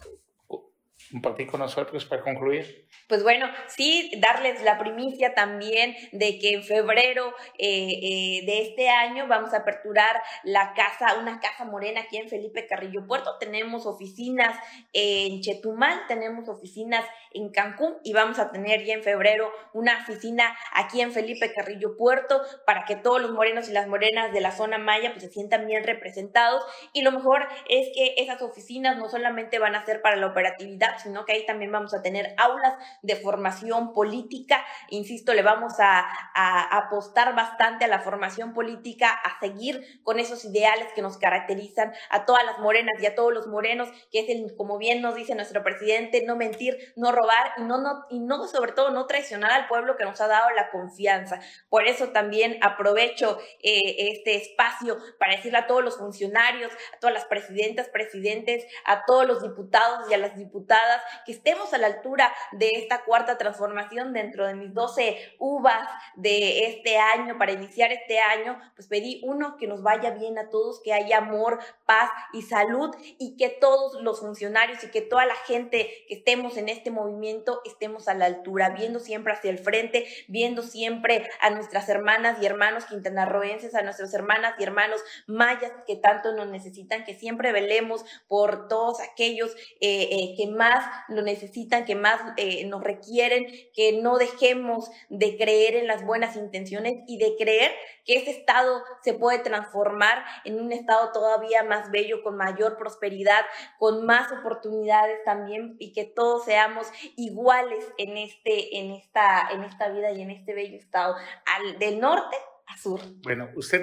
compartir con nosotros para concluir. Pues bueno, sí, darles la primicia también de que en febrero eh, eh, de este año vamos a aperturar la casa, una casa morena aquí en Felipe Carrillo Puerto. Tenemos oficinas en Chetumal, tenemos oficinas en Cancún y vamos a tener ya en febrero una oficina aquí en Felipe Carrillo Puerto para que todos los morenos y las morenas de la zona maya pues se sientan bien representados. Y lo mejor es que esas oficinas no solamente van a ser para la operatividad, sino que ahí también vamos a tener aulas de formación política. Insisto, le vamos a, apostar bastante a la formación política, a seguir con esos ideales que nos caracterizan a todas las morenas y a todos los morenos, que es el, como bien nos dice nuestro presidente, no mentir, no robar y no, no, y no sobre todo no traicionar al pueblo que nos ha dado la confianza. Por eso también aprovecho eh, este espacio para decirle a todos los funcionarios, a todas las presidentas, presidentes, a todos los diputados y a las diputadas que estemos a la altura de esta cuarta transformación dentro de mis 12 uvas de este año, para iniciar este año, pues pedí uno, que nos vaya bien a todos, que haya amor, paz y salud y que todos los funcionarios y que toda la gente que estemos en este movimiento estemos a la altura, viendo siempre hacia el frente, viendo siempre a nuestras hermanas y hermanos quintanarroenses, a nuestras hermanas y hermanos mayas que tanto nos necesitan, que siempre velemos por todos aquellos eh, eh, que más lo necesitan, que más eh, nos requieren, que no dejemos de creer en las buenas intenciones y de creer que ese estado se puede transformar en un estado todavía más bello, con mayor prosperidad, con más oportunidades también y que todos seamos iguales en, este, en, esta, en esta vida y en este bello estado, al, del norte a sur. Bueno, ¿usted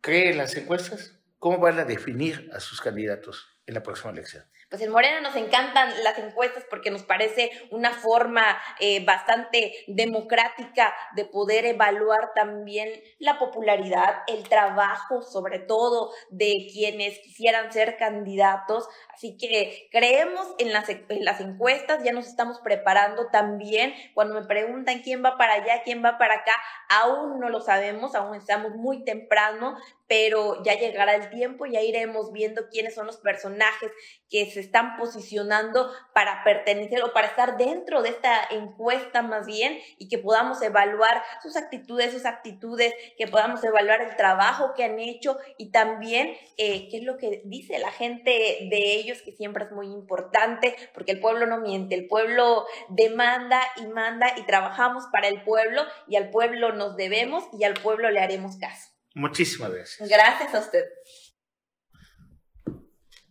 cree en las encuestas? ¿Cómo van a definir a sus candidatos en la próxima elección? Pues en Morena nos encantan las encuestas porque nos parece una forma eh, bastante democrática de poder evaluar también la popularidad, el trabajo, sobre todo de quienes quisieran ser candidatos. Así que creemos en las, en las encuestas, ya nos estamos preparando también. Cuando me preguntan quién va para allá, quién va para acá, aún no lo sabemos, aún estamos muy temprano, pero ya llegará el tiempo, ya iremos viendo quiénes son los personajes que se están posicionando para pertenecer o para estar dentro de esta encuesta más bien y que podamos evaluar sus actitudes, sus actitudes, que podamos evaluar el trabajo que han hecho y también eh, qué es lo que dice la gente de ellos, que siempre es muy importante, porque el pueblo no miente, el pueblo demanda y manda y trabajamos para el pueblo y al pueblo nos debemos y al pueblo le haremos caso. Muchísimas gracias. Gracias a usted.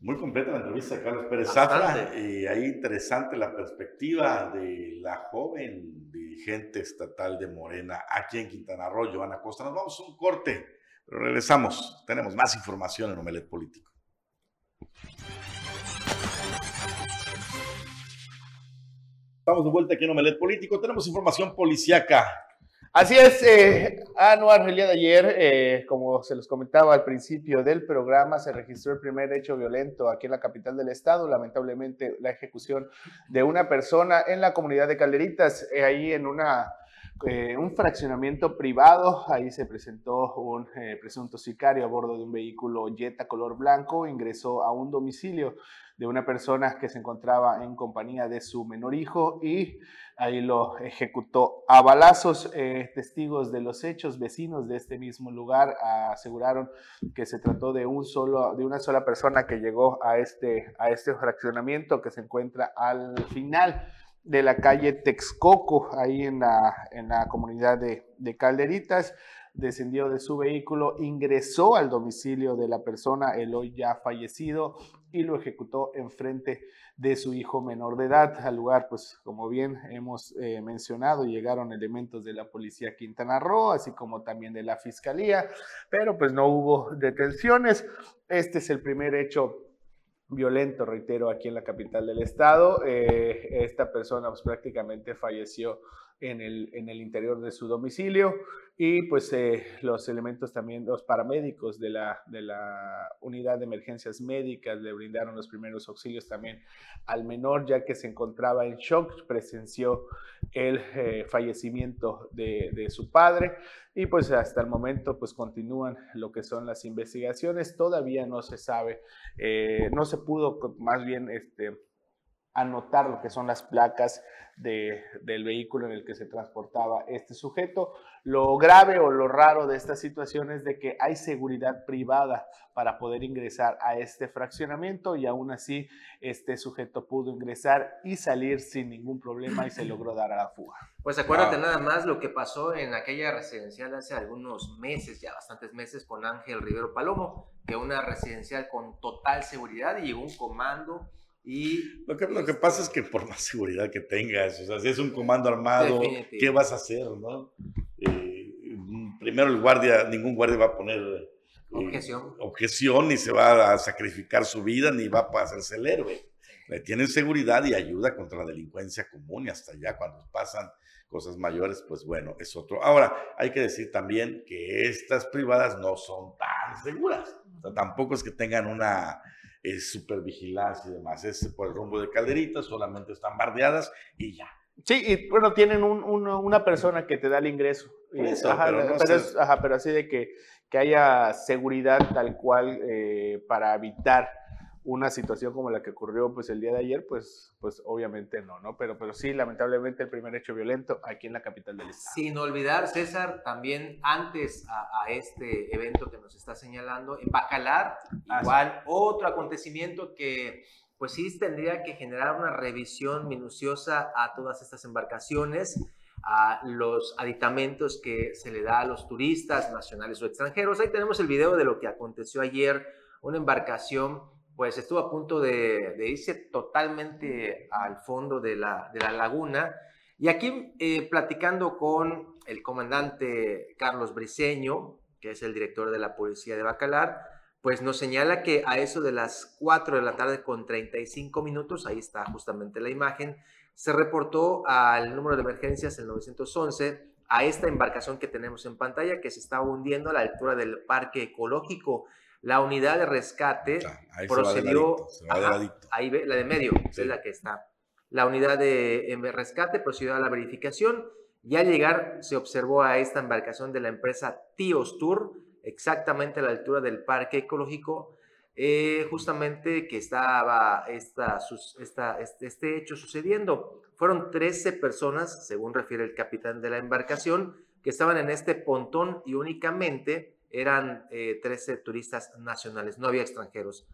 Muy completa la entrevista Carlos Pérez Zafra y ahí interesante la perspectiva de la joven dirigente estatal de Morena aquí en Quintana Roo, Joana Costa. Nos vamos a un corte, pero regresamos. Tenemos más información en Omelet Político. Estamos de vuelta aquí en Omelet Político. Tenemos información policiaca Así es, eh, Anuar, de ayer, eh, como se los comentaba al principio del programa, se registró el primer hecho violento aquí en la capital del estado, lamentablemente la ejecución de una persona en la comunidad de Calderitas, eh, ahí en una, eh, un fraccionamiento privado, ahí se presentó un presunto sicario a bordo de un vehículo Jetta color blanco, ingresó a un domicilio de una persona que se encontraba en compañía de su menor hijo y ahí lo ejecutó a balazos. Eh, testigos de los hechos, vecinos de este mismo lugar, aseguraron que se trató de, un solo, de una sola persona que llegó a este, a este fraccionamiento que se encuentra al final de la calle Texcoco, ahí en la, en la comunidad de, de Calderitas descendió de su vehículo, ingresó al domicilio de la persona, el hoy ya fallecido, y lo ejecutó en frente de su hijo menor de edad. Al lugar, pues como bien hemos eh, mencionado, llegaron elementos de la policía Quintana Roo, así como también de la fiscalía, pero pues no hubo detenciones. Este es el primer hecho violento, reitero, aquí en la capital del estado. Eh, esta persona pues, prácticamente falleció en el, en el interior de su domicilio y pues eh, los elementos también, los paramédicos de la, de la unidad de emergencias médicas le brindaron los primeros auxilios también al menor ya que se encontraba en shock, presenció el eh, fallecimiento de, de, su padre y pues hasta el momento pues continúan lo que son las investigaciones, todavía no se sabe, eh, no se pudo más bien este, anotar lo que son las placas del vehículo en el que se transportaba este sujeto. Lo grave o lo raro de esta situación es de que hay seguridad privada para poder ingresar a este fraccionamiento y aún así este sujeto pudo ingresar y salir sin ningún problema y se logró dar a la fuga. Pues acuérdate nada más lo que pasó en aquella residencial hace algunos meses, ya bastantes meses, con Ángel Rivero Palomo, que una residencial con total seguridad y llegó un comando y lo que, lo que pasa es que por más seguridad que tengas, o sea, si es un comando armado, ¿qué vas a hacer, no? Eh, primero el guardia, ningún guardia va a poner eh, objeción. objeción, ni se va a sacrificar su vida, ni va a hacerse el héroe. Tienen seguridad y ayuda contra la delincuencia común y hasta ya cuando pasan cosas mayores, pues bueno, es otro. Ahora, hay que decir también que estas privadas no son tan seguras. O sea, tampoco es que tengan una es super vigilancia y demás. Es por el rumbo de calderitas, solamente están bardeadas y ya. Sí, y bueno, tienen un, una persona que te da el ingreso. pero, así de que, que haya seguridad tal cual eh, para evitar una situación como la que ocurrió pues el día de ayer, pues, pues obviamente no, ¿no? Pero, pero sí, lamentablemente el primer hecho violento aquí en la capital del estado. Sin olvidar, César, también antes a, este evento que nos está señalando, en Bacalar, ah, igual otro acontecimiento que pues sí tendría que generar una revisión minuciosa a todas estas embarcaciones a los aditamentos que se le da a los turistas nacionales o extranjeros. Ahí tenemos el video de lo que aconteció ayer, una embarcación pues estuvo a punto de, irse totalmente al fondo de la, laguna. Y aquí eh, platicando con el comandante Carlos Briceño, que es el director de la policía de Bacalar, pues nos señala que a eso de las 4 de la tarde con 35 minutos, ahí está justamente la imagen, se reportó al número de emergencias, el 911, a esta embarcación que tenemos en pantalla que se está hundiendo a la altura del parque ecológico la unidad de rescate procedió. ahí ve, la de medio, es la que está. La unidad de em, rescate procedió a la verificación y al llegar se observó a esta embarcación de la empresa Tíos Tour, exactamente a la altura del parque ecológico, eh, justamente que estaba esta, esta, este, este hecho sucediendo. Fueron 13 personas, según refiere el capitán de la embarcación, que estaban en este pontón y únicamente eran 13 eh, turistas nacionales, no había extranjeros,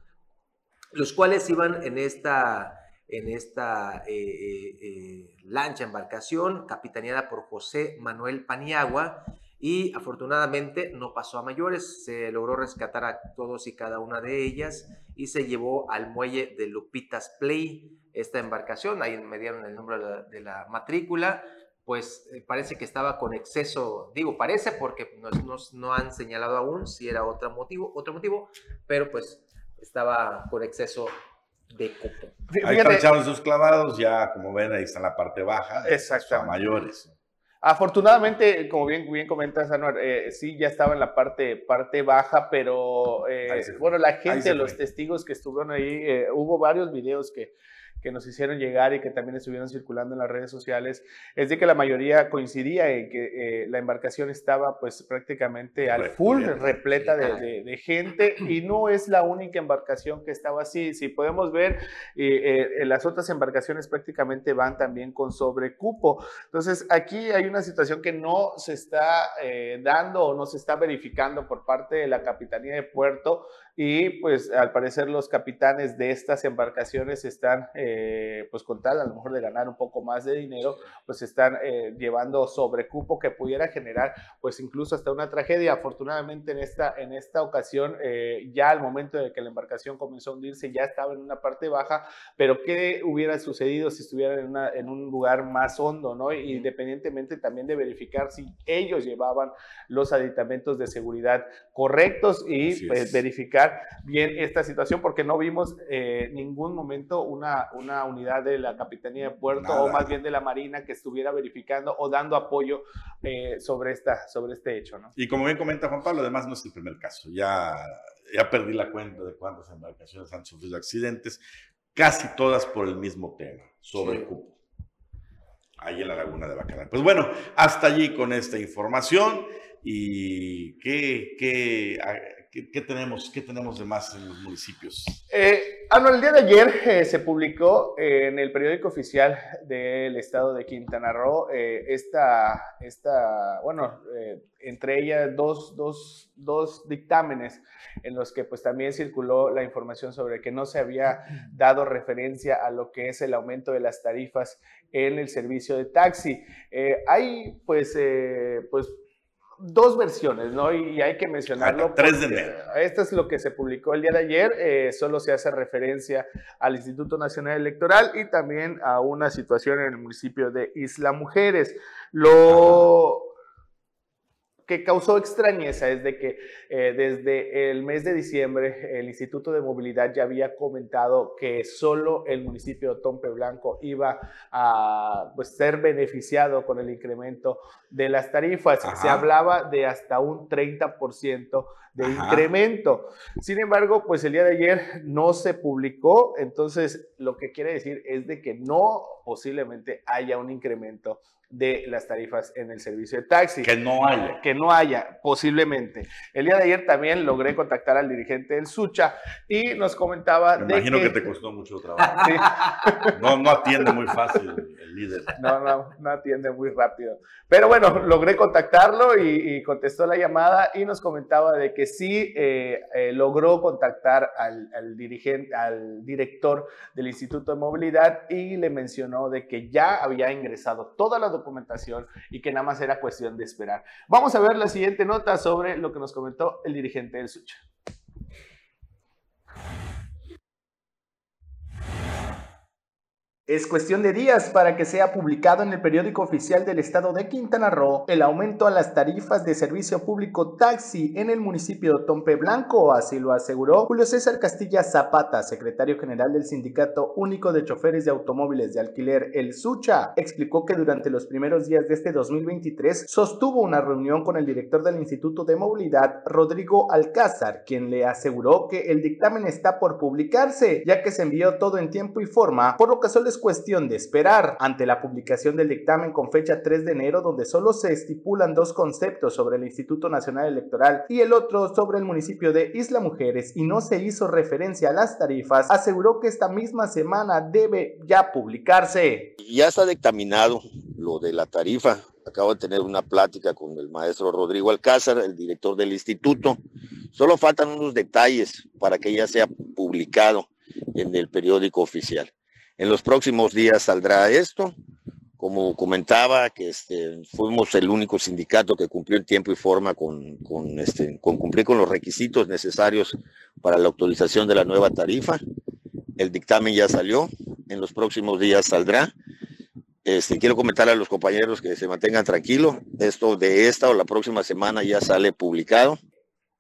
los cuales iban en esta, en esta eh, eh, lancha, embarcación, capitaneada por José Manuel Paniagua, y afortunadamente no pasó a mayores, se logró rescatar a todos y cada una de ellas y se llevó al muelle de Lupitas Play esta embarcación, ahí me dieron el número de la matrícula, pues eh, parece que estaba con exceso, digo parece porque nos, no han señalado aún si era otro motivo, otro motivo, pero pues estaba con exceso de cupo. Ahí están sus clavados, ya como ven ahí está en la parte baja, exacto, mayores. Afortunadamente, como bien, bien comentas, Anuar, eh, sí, ya estaba en la parte, parte baja, pero eh, bueno, la gente, los testigos que estuvieron ahí, hubo varios videos que, que nos hicieron llegar y que también estuvieron circulando en las redes sociales, es de que la mayoría coincidía en que eh, la embarcación estaba pues prácticamente al full, repleta de, de, gente y no es la única embarcación que estaba así. Si podemos ver, eh, eh, las otras embarcaciones prácticamente van también con sobrecupo. Entonces aquí hay una situación que no se está dando o no se está verificando por parte de la Capitanía de Puerto y pues al parecer los capitanes de estas embarcaciones están eh, pues con tal a lo mejor de ganar un poco más de dinero, pues están eh, llevando sobrecupo que pudiera generar pues incluso hasta una tragedia. Afortunadamente en esta, en esta ocasión eh, ya al momento de que la embarcación comenzó a hundirse ya estaba en una parte baja, pero ¿qué hubiera sucedido si estuvieran en, una, en un lugar más hondo, ¿no? Independientemente también de verificar si ellos llevaban los aditamentos de seguridad correctos y pues, verificar bien esta situación porque no vimos eh, ningún momento una, una unidad de la Capitanía de Puerto o más bien de la Marina que estuviera verificando o dando apoyo eh, sobre, esta, sobre este hecho. ¿no? Y como bien comenta Juan Pablo, además no es el primer caso. Ya, ya perdí la cuenta de cuántas embarcaciones han sufrido accidentes, casi todas por el mismo tema, sobre cupo ahí en la laguna de Bacalar. Pues bueno, hasta allí con esta información y qué, qué, ¿Qué, tenemos, ¿Qué tenemos de más en los municipios? Eh, el día de ayer eh, se publicó eh, en el periódico oficial del estado de Quintana Roo eh, esta, esta, bueno, entre ellas dos, dos, dos, dictámenes en los que pues también circuló la información sobre que no se había dado referencia a lo que es el aumento de las tarifas en el servicio de taxi. hay pues, pues dos versiones, ¿no? Y, hay que mencionarlo. Tres de enero. Esto es lo que se publicó el día de ayer. Eh, solo se hace referencia al Instituto Nacional Electoral y también a una situación en el municipio de Isla Mujeres. Lo que causó extrañeza es de que eh, desde el mes de diciembre el Instituto de Movilidad ya había comentado que solo el municipio de Tompe Blanco iba a pues, ser beneficiado con el incremento de las tarifas. Se hablaba de hasta un 30% de incremento. Sin embargo, pues el día de ayer no se publicó, entonces lo que quiere decir es de que no posiblemente haya un incremento de las tarifas en el servicio de taxi. Que no haya. Que no haya, posiblemente. El día de ayer también logré contactar al dirigente del Sucha y nos comentaba Me imagino que, te costó mucho trabajo. No, no atiende muy fácil el líder. No, no, no atiende muy rápido. Pero bueno, logré contactarlo y, contestó la llamada y nos comentaba de que sí eh, eh, logró contactar al, al, dirigente, al director del Instituto de Movilidad y le mencionó de que ya había ingresado toda la documentación y que nada más era cuestión de esperar. Vamos a ver la siguiente nota sobre lo que nos comentó el dirigente del Sucha. Es cuestión de días para que sea publicado en el periódico oficial del estado de Quintana Roo el aumento a las tarifas de servicio público taxi en el municipio de Tompe Blanco, así lo aseguró Julio César Castilla Zapata, secretario general del Sindicato Único de Choferes de Automóviles de Alquiler, el Sucha. Explicó que durante los primeros días de este 2023 sostuvo una reunión con el director del Instituto de Movilidad, Rodrigo Alcázar, quien le aseguró que el dictamen está por publicarse, ya que se envió todo en tiempo y forma, por lo que solo cuestión de esperar ante la publicación del dictamen con fecha 3 de enero donde solo se estipulan dos conceptos sobre el Instituto Nacional Electoral y el otro sobre el municipio de Isla Mujeres y no se hizo referencia a las tarifas, aseguró que esta misma semana debe ya publicarse. Ya está dictaminado lo de la tarifa. Acabo de tener una plática con el maestro Rodrigo Alcázar, el director del instituto. Solo faltan unos detalles para que ya sea publicado en el periódico oficial. En los próximos días saldrá esto. Como comentaba, que este, fuimos el único sindicato que cumplió en tiempo y forma con, este, cumplir con los requisitos necesarios para la autorización de la nueva tarifa. El dictamen ya salió, en los próximos días saldrá. Este, quiero comentar a los compañeros que se mantengan tranquilos. Esto de esta o la próxima semana ya sale publicado.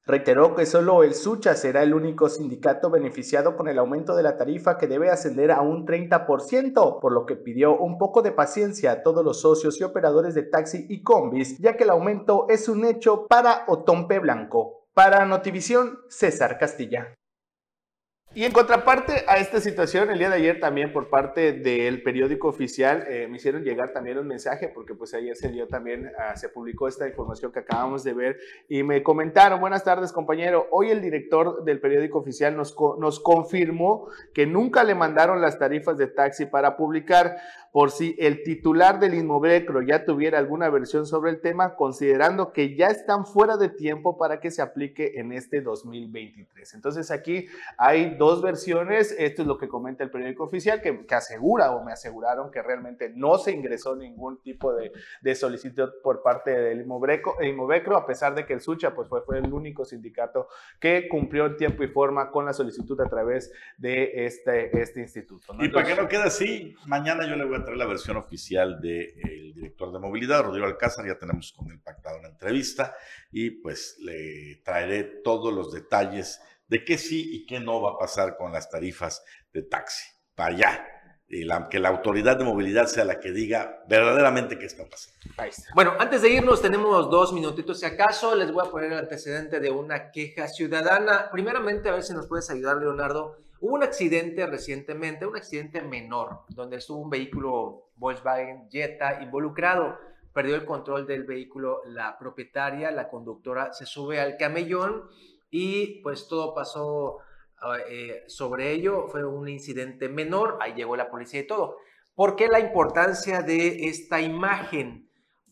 Reiteró que solo el Sucha será el único sindicato beneficiado con el aumento de la tarifa que debe ascender a un 30%, por lo que pidió un poco de paciencia a todos los socios y operadores de taxi y combis, ya que el aumento es un hecho para Otompe Blanco. Para Notivisión, César Castilla. Y en contraparte a esta situación, el día de ayer también por parte del periódico oficial eh, me hicieron llegar también un mensaje porque pues ayer se dio también, uh, se publicó esta información que acabamos de ver y me comentaron, buenas tardes compañero, hoy el director del periódico oficial nos, nos confirmó que nunca le mandaron las tarifas de taxi para publicar por si el titular del Inmovecro ya tuviera alguna versión sobre el tema, considerando que ya están fuera de tiempo para que se aplique en este 2023. Entonces aquí hay dos versiones, esto es lo que comenta el periódico oficial, que, que asegura o me aseguraron que realmente no se ingresó ningún tipo de, de solicitud por parte del Inmovecro, a pesar de que el Sucha pues, fue, fue el único sindicato que cumplió en tiempo y forma con la solicitud a través de este, este instituto. ¿no? Y para que no quede así, mañana yo le voy a traer la versión oficial del director de movilidad, Rodrigo Alcázar, ya tenemos con él pactado una entrevista y pues le traeré todos los detalles de qué sí y qué no va a pasar con las tarifas de taxi. Para allá. Y la, que la autoridad de movilidad sea la que diga verdaderamente qué está pasando. Bueno, antes de irnos tenemos dos minutitos si acaso les voy a poner el antecedente de una queja ciudadana. Primeramente, a ver si nos puedes ayudar, Leonardo. Hubo un accidente recientemente, un accidente menor, donde estuvo un vehículo Volkswagen Jetta involucrado. Perdió el control del vehículo la propietaria, la conductora se sube al camellón y pues todo pasó ah, eh, sobre ello. Fue un incidente menor, ahí llegó la policía y todo. ¿Por qué la importancia de esta imagen?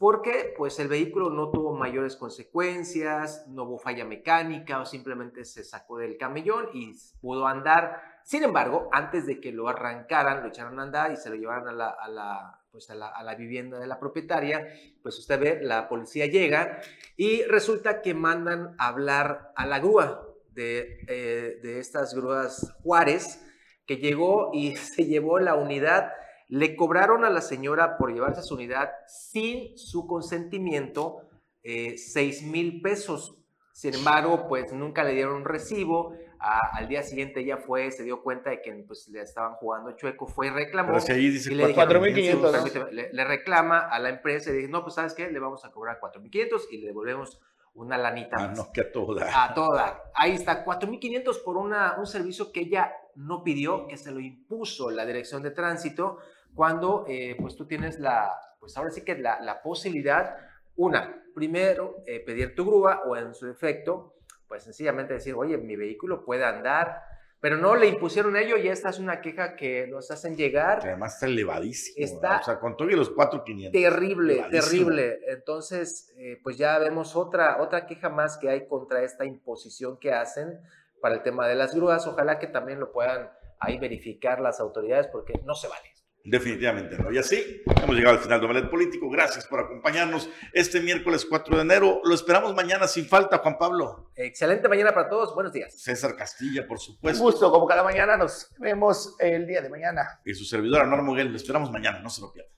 porque pues el vehículo no tuvo mayores consecuencias, no hubo falla mecánica o simplemente se sacó del camellón y pudo andar. Sin embargo, antes de que lo arrancaran, lo echaran a andar y se lo llevaran a la, pues a la, vivienda de la propietaria, pues usted ve, la policía llega y resulta que mandan hablar a la grúa de, eh, de estas grúas Juárez, que llegó y se llevó la unidad le cobraron a la señora por llevarse su unidad sin su consentimiento eh, 6 mil pesos. Sin embargo, pues nunca le dieron recibo. Al día siguiente ella fue, se dio cuenta de que pues, le estaban jugando chueco, fue y reclamó. Pero ahí dice y le, 4.500. Le, le, reclama a la empresa y dice, no, pues ¿sabes qué? Le vamos a cobrar 4.500 y le devolvemos una lanita ah, no, que a toda. A toda. Ahí está, 4.500 por una, un servicio que ella no pidió, que se lo impuso la dirección de tránsito cuando eh, pues tú tienes la, pues ahora sí que la, la posibilidad, una, primero eh, pedir tu grúa o en su defecto, pues sencillamente decir, oye, mi vehículo puede andar, pero no le impusieron ello y esta es una queja que nos hacen llegar. Que además está elevadísimo. Está o sea, con todo y los 4.500. Terrible, terrible. Entonces, eh, pues ya vemos otra, otra queja más que hay contra esta imposición que hacen para el tema de las grúas. Ojalá que también lo puedan ahí verificar las autoridades porque no se vale. Definitivamente no. Y así hemos llegado al final de Omelet Político. Gracias por acompañarnos este miércoles 4 de enero. Lo esperamos mañana sin falta, Juan Pablo. Excelente mañana para todos. Buenos días. César Castilla, por supuesto. Un gusto, como cada mañana. Nos vemos el día de mañana. Y su servidora Norma Moguel. Lo esperamos mañana. No se lo pierdan.